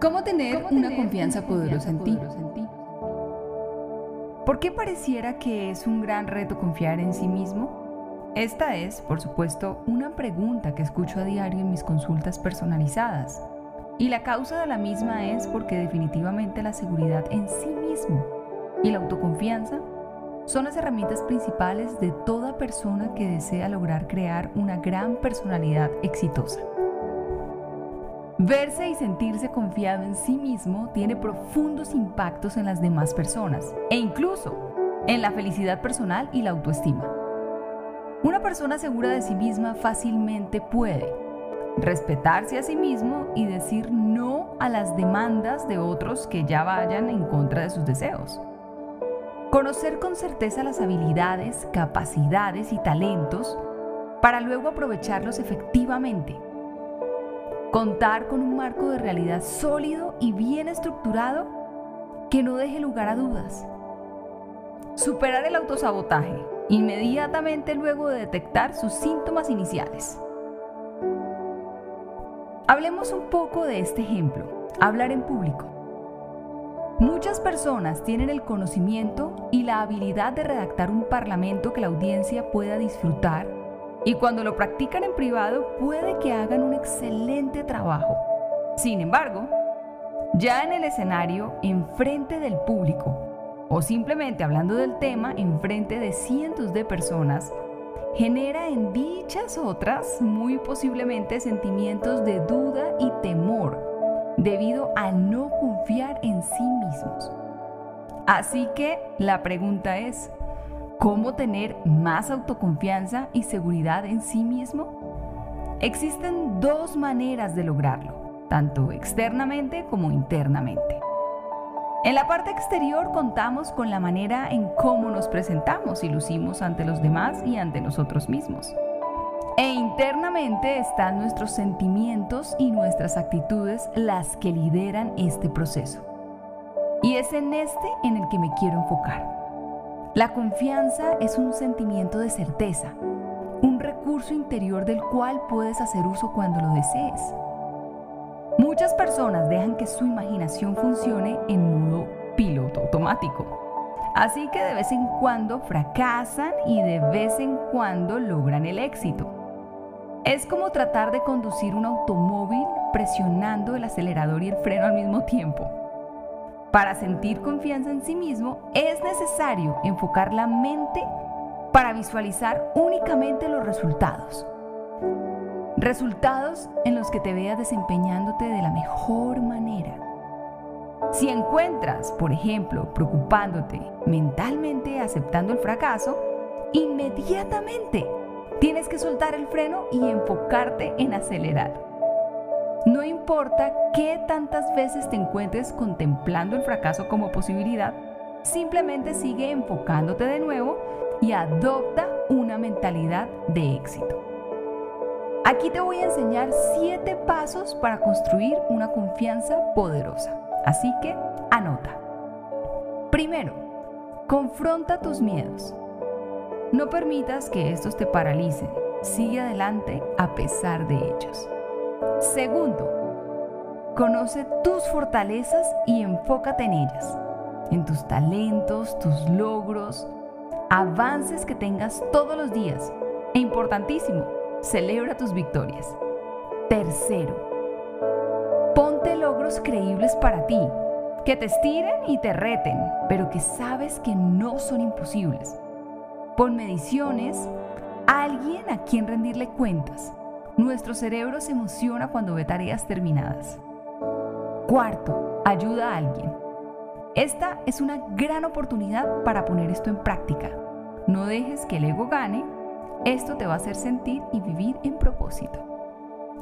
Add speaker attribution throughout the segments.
Speaker 1: ¿Cómo tener, una, confianza poderosa, en, ti? en ti? ¿Por qué pareciera que es un gran reto confiar en sí mismo? Esta es, por supuesto, una pregunta que escucho a diario en mis consultas personalizadas. Y la causa de la misma es porque definitivamente la seguridad en sí mismo y la autoconfianza son las herramientas principales de toda persona que desea lograr crear una gran personalidad exitosa. Verse y sentirse confiado en sí mismo tiene profundos impactos en las demás personas e incluso en la felicidad personal y la autoestima. Una persona segura de sí misma fácilmente puede respetarse a sí mismo y decir no a las demandas de otros que ya vayan en contra de sus deseos. Conocer con certeza las habilidades, capacidades y talentos para luego aprovecharlos efectivamente. Contar con un marco de realidad sólido y bien estructurado que no deje lugar a dudas. Superar el autosabotaje inmediatamente luego de detectar sus síntomas iniciales. Hablemos un poco de este ejemplo, hablar en público. Muchas personas tienen el conocimiento y la habilidad de redactar un parlamento que la audiencia pueda disfrutar y cuando lo practican en privado puede que hagan un excelente trabajo. Sin embargo, ya en el escenario, enfrente del público, o simplemente hablando del tema en frente de cientos de personas, genera en dichas otras muy posiblemente sentimientos de duda y temor debido a no confiar en sí mismos. Así que la pregunta es, ¿cómo tener más autoconfianza y seguridad en sí mismo? Existen dos maneras de lograrlo, tanto externamente como internamente. En la parte exterior contamos con la manera en cómo nos presentamos y lucimos ante los demás y ante nosotros mismos. E internamente están nuestros sentimientos y nuestras actitudes las que lideran este proceso. Y es en este en el que me quiero enfocar. La confianza es un sentimiento de certeza, un recurso interior del cual puedes hacer uso cuando lo desees Muchas personas dejan que su imaginación funcione en modo piloto automático. Así que de vez en cuando fracasan y de vez en cuando logran el éxito. Es como tratar de conducir un automóvil presionando el acelerador y el freno al mismo tiempo. Para sentir confianza en sí mismo es necesario enfocar la mente para visualizar únicamente los resultados. Resultados en los que te veas desempeñándote de la mejor manera. Si encuentras, por ejemplo, preocupándote mentalmente aceptando el fracaso, inmediatamente tienes que soltar el freno y enfocarte en acelerar. No importa qué tantas veces te encuentres contemplando el fracaso como posibilidad, simplemente sigue enfocándote de nuevo y adopta una mentalidad de éxito. Aquí te voy a enseñar 7 pasos para construir una confianza poderosa. Así que anota. Primero, confronta tus miedos. No permitas que estos te paralicen. Sigue adelante a pesar de ellos. Segundo, conoce tus fortalezas y enfócate en ellas. En tus talentos, tus logros, avances que tengas todos los días. E importantísimo, Celebra tus victorias. Tercero, ponte logros creíbles para ti, que te estiren y te reten, pero que sabes que no son imposibles. Pon mediciones, alguien a quien rendirle cuentas. Nuestro cerebro se emociona cuando ve tareas terminadas. Cuarto, ayuda a alguien. Esta es una gran oportunidad para poner esto en práctica. No dejes que el ego gane Esto te va a hacer sentir y vivir en propósito.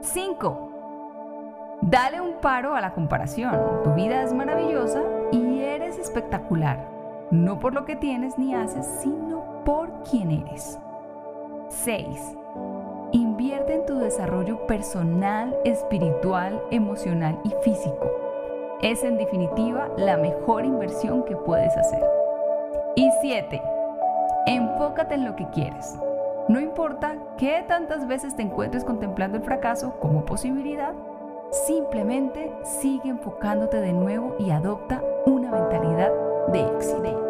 Speaker 1: 5. Dale un paro a la comparación. Tu vida es maravillosa y eres espectacular. No por lo que tienes ni haces, sino por quién eres. 6. Tu desarrollo personal, espiritual, emocional y físico. Es en definitiva la mejor inversión que puedes hacer. Y 7. Enfócate en lo que quieres. No importa qué tantas veces te encuentres contemplando el fracaso como posibilidad, simplemente sigue enfocándote de nuevo y adopta una mentalidad de éxito.